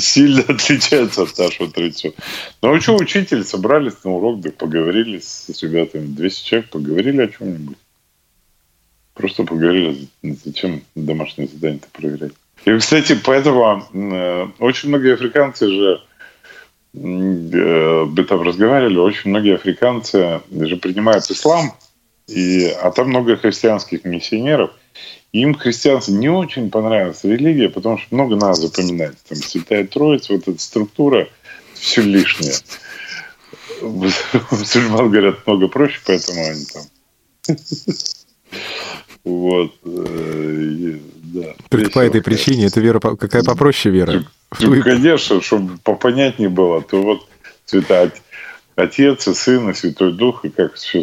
сильно отличается от нашего традиционного. Но ну, что, учитель, собрались на урок, да поговорили с, ребятами, 200 человек, поговорили о чем-нибудь. Просто поговорили, зачем домашнее задание-то проверять. И, кстати, поэтому э, очень многие африканцы же э, бы там разговаривали, очень многие африканцы же принимают ислам, и, а там много христианских миссионеров – им христианство не очень понравилась религия, потому что много надо запоминать. Там Святая Троица, вот эта структура, все лишнее. Мусульман говорят много проще, поэтому они там... Вот. Э, да. Только по этой причине, это вера, какая попроще вера? Ну, конечно, чтобы попонятнее было, то вот Святой Отец и Сын и Святой Дух, и как все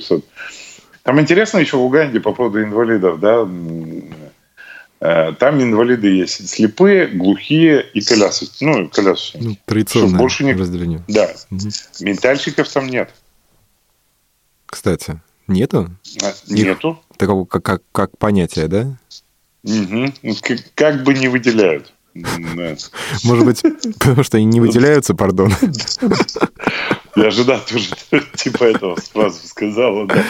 там интересно еще в Уганде по поводу инвалидов, да, э, там инвалиды есть слепые, глухие и колясочники. Ну, колясочники. Ну, традиционное больше не... разделение. Да. Угу. Ментальщиков там нет. Кстати, нету? А, нету. Их, такого как, как, как понятие, да? Угу. Как, как бы не выделяют. Может быть, потому что они не выделяются, пардон. Я жена тоже типа этого сразу сказала, да.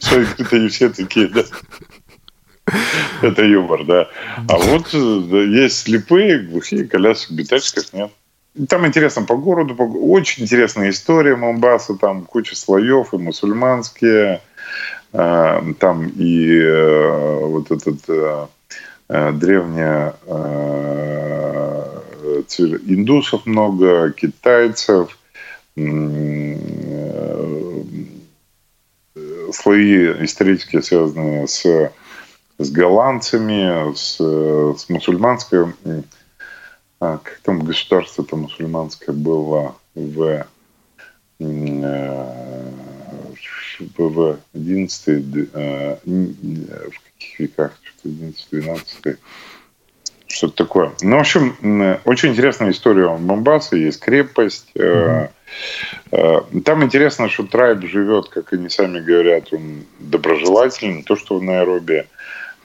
Что это не все такие, да. Это юмор, да. А вот есть слепые, глухие, колясок, битачков нет. Там интересно по городу, по... очень интересная история Момбаса, там куча слоев, и мусульманские, э, там и э, вот этот э, э древняя э, индусов много, китайцев – слои исторические, связанные с, с голландцами, с, с мусульманской... А, как там государство-то мусульманское было в, э, в 11 э, в каких веках? Что-то 11 12 что-то такое. Ну, в общем, очень интересная история у Момбасы. Есть крепость. Mm-hmm. Там интересно, что Трайб живет, как они сами говорят, он доброжелательный. То, что в Найроби.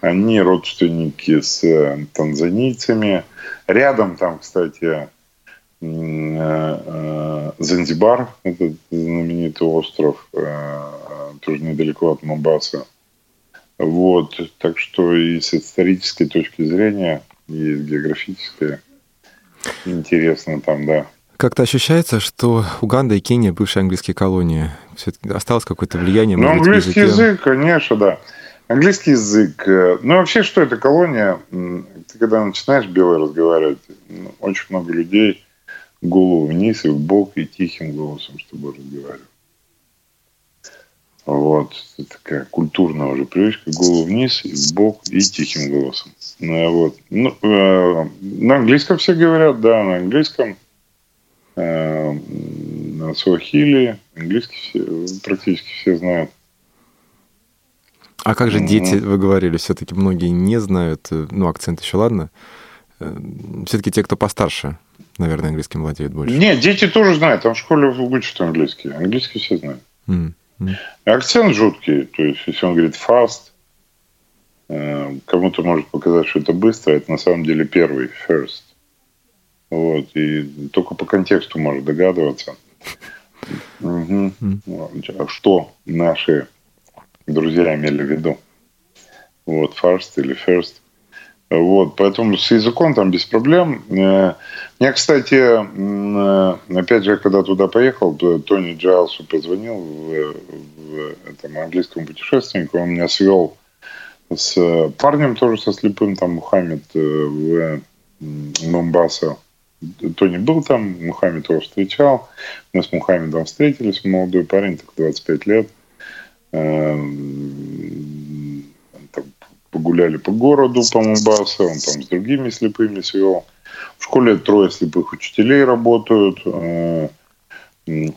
Они родственники с э, танзанийцами. Рядом там, кстати, Занзибар, этот знаменитый остров, тоже недалеко от Момбаса. Вот, так что и с исторической точки зрения, и с географической интересно там, да. Как-то ощущается, что Уганда и Кения бывшие английские колонии. Все-таки осталось какое-то влияние? Ну, английский язык, конечно, да. Английский язык. Э, ну, вообще, что это колония? Ты когда начинаешь белый разговаривать, очень много людей голову вниз и в бок и тихим голосом с тобой разговаривают. Вот. Это такая культурная уже привычка. Голову вниз, и в бок и тихим голосом. А вот. ну, э, на английском все говорят, да, на английском. Э, на суахили. Английский все, практически все знают. А как же дети, вы говорили, все-таки многие не знают, э, ну, акцент еще ладно. Э, все-таки те, кто постарше, наверное, английским владеют больше. Нет, дети тоже знают, там в школе учат английский. Английский все знают. Mm. Акцент жуткий. То есть, если он говорит fast, э, кому-то может показать, что это быстро, это на самом деле первый, first. Вот. И только по контексту может догадываться. Угу. Что наши друзья имели в виду? Вот, first или first. Вот, поэтому с языком там без проблем. Э, кстати, э, опять же, когда туда поехал, Тони Джайлсу позвонил в, в этом английском путешественнику, он меня свел с парнем тоже со слепым, там Мухаммед э, в Момбаса. Тони был там, Мухаммед его встречал. Мы с Мухаммедом встретились, молодой парень, так 25 лет погуляли по городу, по Мумбасе, он там с другими слепыми свел. В школе трое слепых учителей работают. Э,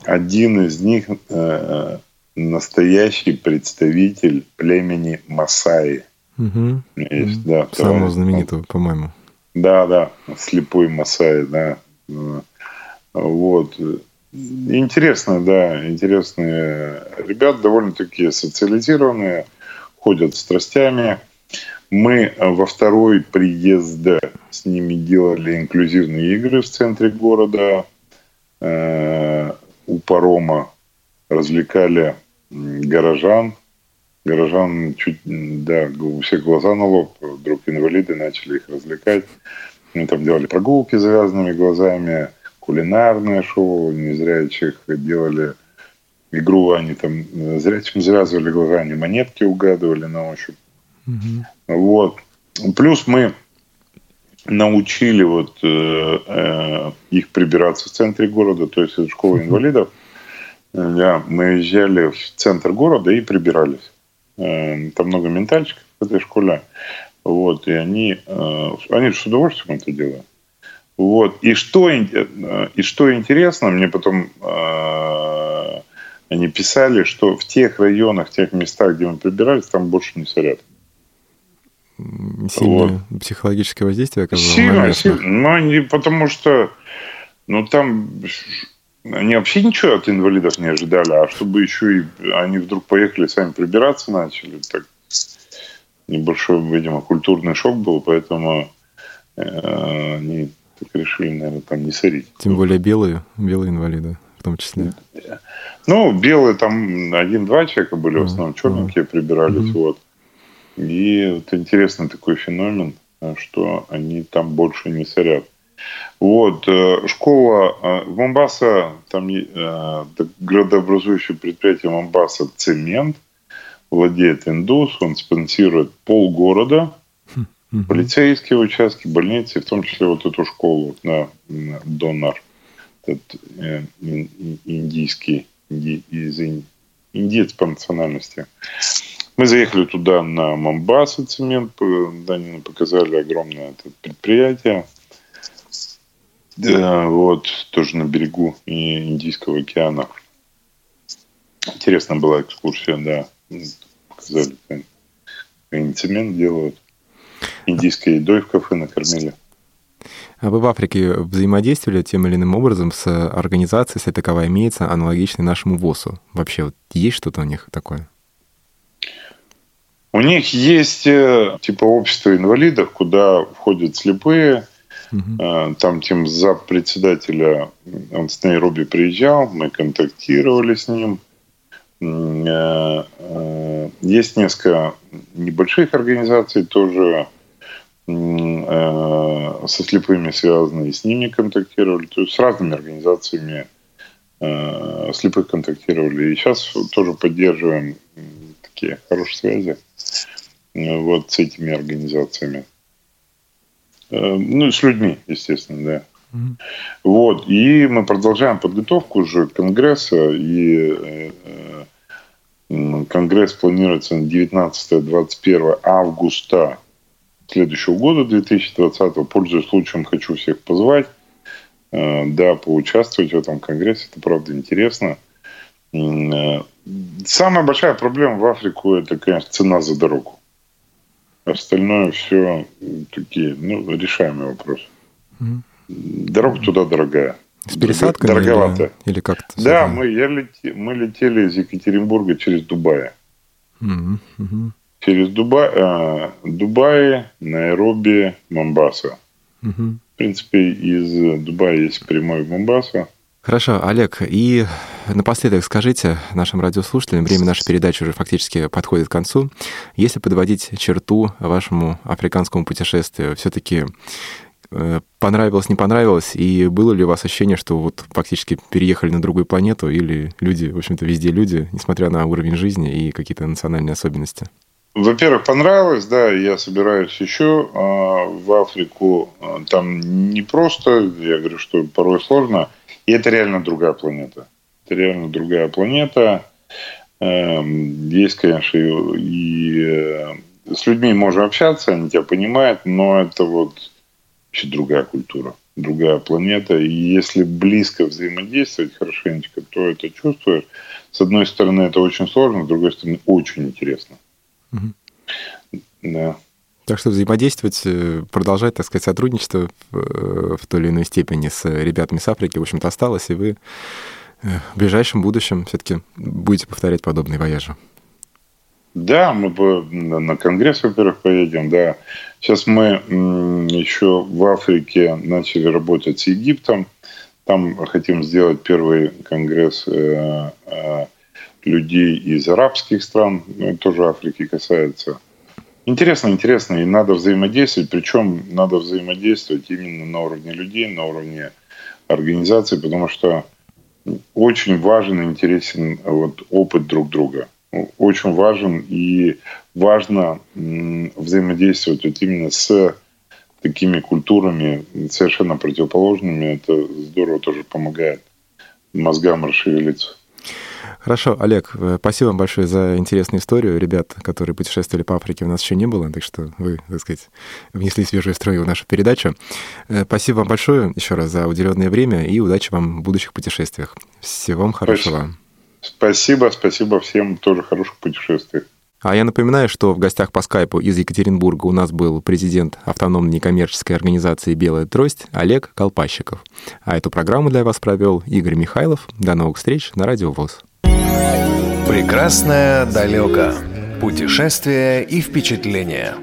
один из них э, настоящий представитель племени Масаи. Угу. Есть, да, Самого знаменитого, по-моему. Да, да, слепой Масаи, да. Вот. Интересно, да, интересные ребята, довольно-таки социализированные, ходят страстями. Мы э, во второй приезд с ними делали инклюзивные игры в центре города. Э, у парома развлекали горожан. Горожан чуть, да, у всех глаза на лоб, вдруг инвалиды начали их развлекать. Мы там делали прогулки с завязанными глазами, кулинарное шоу, незрячих делали игру, они там зрячим завязывали глаза, они монетки угадывали на ощупь. Угу. Вот. Плюс мы научили вот э, э, их прибираться в центре города, то есть из школы инвалидов. Да, мы езжали в центр города и прибирались. Э, там много ментальщиков в этой школе. Вот, и они, э, они с удовольствием это делают. Вот. И что, э, и что интересно, мне потом э, они писали, что в тех районах, в тех местах, где мы прибирались, там больше не сорят. Сильное вот. психологическое воздействие оказалось? Сильно, сильно. Но не потому что ну, там они вообще ничего от инвалидов не ожидали, а чтобы еще и они вдруг поехали сами прибираться начали, так небольшой, видимо, культурный шок был, поэтому э, они так решили, наверное, там не сорить. Тем более белые, белые инвалиды в том числе. Ну, белые там один-два человека были, в основном черненькие прибирались, mm-hmm. вот. И вот интересный такой феномен, что они там больше не сорят. Вот, э, школа э, Момбаса, там градообразующее предприятие Момбаса «Цемент», владеет Индус, он спонсирует полгорода, mm-hmm. полицейские участки, больницы, в том числе вот эту школу на, на Донар, этот э, индийский, инди, из, индиец по национальности. Мы заехали туда на Момбасу цемент, Данину показали огромное это предприятие. Да, вот, тоже на берегу Индийского океана. Интересная была экскурсия, да. Показали, как цемент делают. Индийской едой в кафе накормили. А вы в Африке взаимодействовали тем или иным образом с организацией, если таковая имеется, аналогичной нашему ВОСу? Вообще, вот есть что-то у них такое? У них есть э, типа общество инвалидов, куда входят слепые. Угу. Там тем за председателя, он с Найроби приезжал, мы контактировали с ним. Э, есть несколько небольших организаций тоже со слепыми связаны, и с ними контактировали, то есть с разными организациями слепых контактировали. И сейчас тоже поддерживаем такие хорошие связи вот с этими организациями. Э, ну, с людьми, естественно, да. Mm-hmm. Вот, и мы продолжаем подготовку уже Конгресса, и э, э, Конгресс планируется на 19-21 августа следующего года, 2020. Пользуясь случаем, хочу всех позвать, да, поучаствовать в этом Конгрессе, это правда интересно. Самая большая проблема в Африку – это, конечно, цена за дорогу. Остальное все такие, ну, решаемые вопросы. Угу. Дорога туда дорогая. С пересадками? Дороговато. Или, или как-то? Да, мы, я лети, мы летели из Екатеринбурга через Дубай. Через Дубай, э, Дубай, Найроби, Момбаса. Угу. В принципе, из Дубая есть прямой в Момбасу. Хорошо, Олег, и напоследок скажите нашим радиослушателям, время нашей передачи уже фактически подходит к концу. Если подводить черту вашему африканскому путешествию, все-таки э, понравилось, не понравилось, и было ли у вас ощущение, что вот фактически переехали на другую планету, или люди, в общем-то, везде люди, несмотря на уровень жизни и какие-то национальные особенности? Во-первых, понравилось, да, я собираюсь еще а, в Африку. А, там не просто, я говорю, что порой сложно – и это реально другая планета. Это реально другая планета. Эм, есть, конечно, и э, с людьми можно общаться, они тебя понимают, но это вот вообще другая культура, другая планета. И если близко взаимодействовать хорошенечко, то это чувствуешь. С одной стороны, это очень сложно, с другой стороны, очень интересно. Угу. Да. Так что взаимодействовать, э, продолжать, так сказать, сотрудничество в, э, в той или иной степени с ребятами с Африки, в общем-то, осталось, и вы э, в ближайшем будущем все-таки будете повторять подобные вояжи. Да, мы на конгресс, во-первых, поедем, да. Сейчас мы еще в Африке начали работать с Египтом. Там хотим сделать первый конгресс людей из арабских стран, ну, тоже Африки касается – Интересно, интересно, и надо взаимодействовать, причем надо взаимодействовать именно на уровне людей, на уровне организации, потому что очень важен и интересен вот опыт друг друга. Очень важен и важно взаимодействовать вот именно с такими культурами совершенно противоположными. Это здорово тоже помогает мозгам расшевелиться. Хорошо, Олег, э, спасибо вам большое за интересную историю. Ребят, которые путешествовали по Африке, у нас еще не было, так что вы, так сказать, внесли свежую струю в нашу передачу. Э, спасибо вам большое еще раз за уделенное время и удачи вам в будущих путешествиях. Всего вам хорошего. Спасибо, спасибо всем тоже хороших путешествий. А я напоминаю, что в гостях по скайпу из Екатеринбурга у нас был президент автономной некоммерческой организации «Белая трость» Олег Колпащиков. А эту программу для вас провел Игорь Михайлов. До новых встреч на Радио ВОЗ. Прекрасное далеко. Путешествия и впечатления.